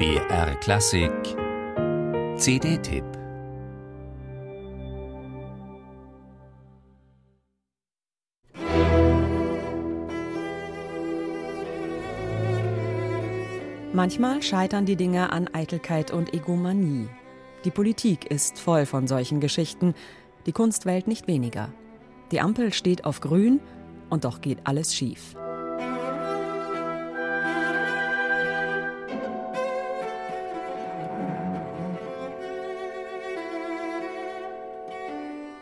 BR Klassik CD-Tipp Manchmal scheitern die Dinge an Eitelkeit und Egomanie. Die Politik ist voll von solchen Geschichten, die Kunstwelt nicht weniger. Die Ampel steht auf grün und doch geht alles schief.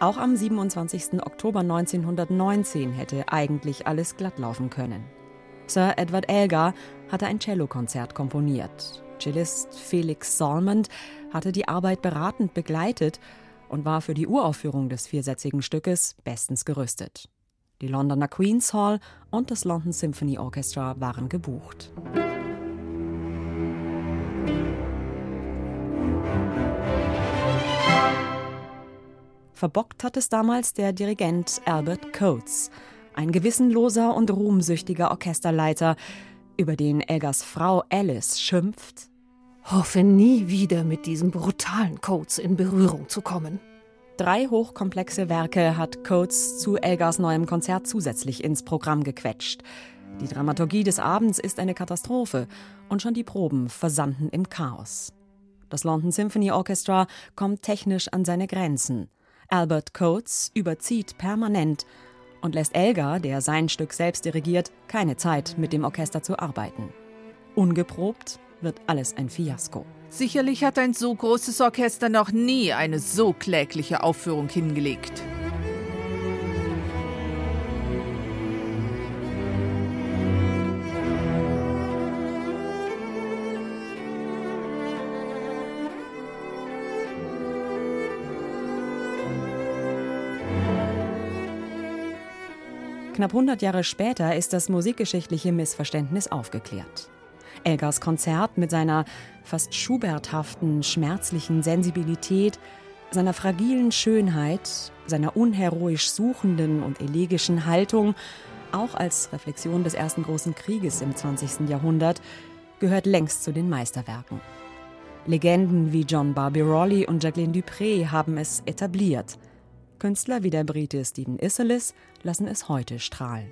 Auch am 27. Oktober 1919 hätte eigentlich alles glatt laufen können. Sir Edward Elgar hatte ein Cellokonzert komponiert. Cellist Felix Salmond hatte die Arbeit beratend begleitet und war für die Uraufführung des viersätzigen Stückes bestens gerüstet. Die Londoner Queen's Hall und das London Symphony Orchestra waren gebucht. Verbockt hat es damals der Dirigent Albert Coates, ein gewissenloser und ruhmsüchtiger Orchesterleiter, über den Elgers Frau Alice schimpft. Hoffe nie wieder mit diesem brutalen Coates in Berührung zu kommen. Drei hochkomplexe Werke hat Coates zu Elgars neuem Konzert zusätzlich ins Programm gequetscht. Die Dramaturgie des Abends ist eine Katastrophe und schon die Proben versanden im Chaos. Das London Symphony Orchestra kommt technisch an seine Grenzen. Albert Coates überzieht permanent und lässt Elgar, der sein Stück selbst dirigiert, keine Zeit, mit dem Orchester zu arbeiten. Ungeprobt wird alles ein Fiasko. Sicherlich hat ein so großes Orchester noch nie eine so klägliche Aufführung hingelegt. Knapp 100 Jahre später ist das musikgeschichtliche Missverständnis aufgeklärt. Elgars Konzert mit seiner fast Schuberthaften, schmerzlichen Sensibilität, seiner fragilen Schönheit, seiner unheroisch suchenden und elegischen Haltung, auch als Reflexion des ersten großen Krieges im 20. Jahrhundert, gehört längst zu den Meisterwerken. Legenden wie John Barbirolli und Jacqueline Dupré haben es etabliert. Künstler wie der Brite Stephen Isserlis lassen es heute strahlen.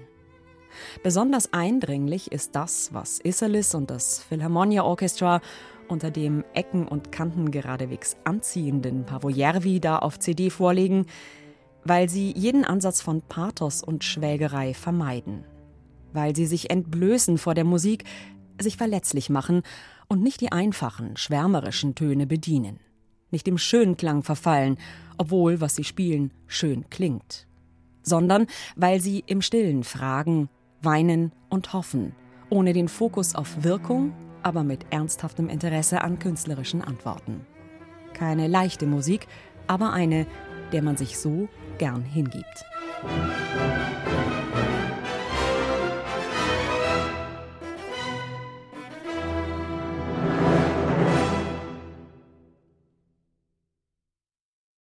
Besonders eindringlich ist das, was Isserlis und das Philharmonia Orchestra unter dem Ecken und Kanten geradewegs anziehenden Pavojervi da auf CD vorlegen, weil sie jeden Ansatz von Pathos und Schwelgerei vermeiden, weil sie sich entblößen vor der Musik, sich verletzlich machen und nicht die einfachen, schwärmerischen Töne bedienen, nicht dem Schönklang verfallen, obwohl, was sie spielen, schön klingt, sondern weil sie im Stillen fragen, weinen und hoffen, ohne den Fokus auf Wirkung, aber mit ernsthaftem Interesse an künstlerischen Antworten. Keine leichte Musik, aber eine, der man sich so gern hingibt.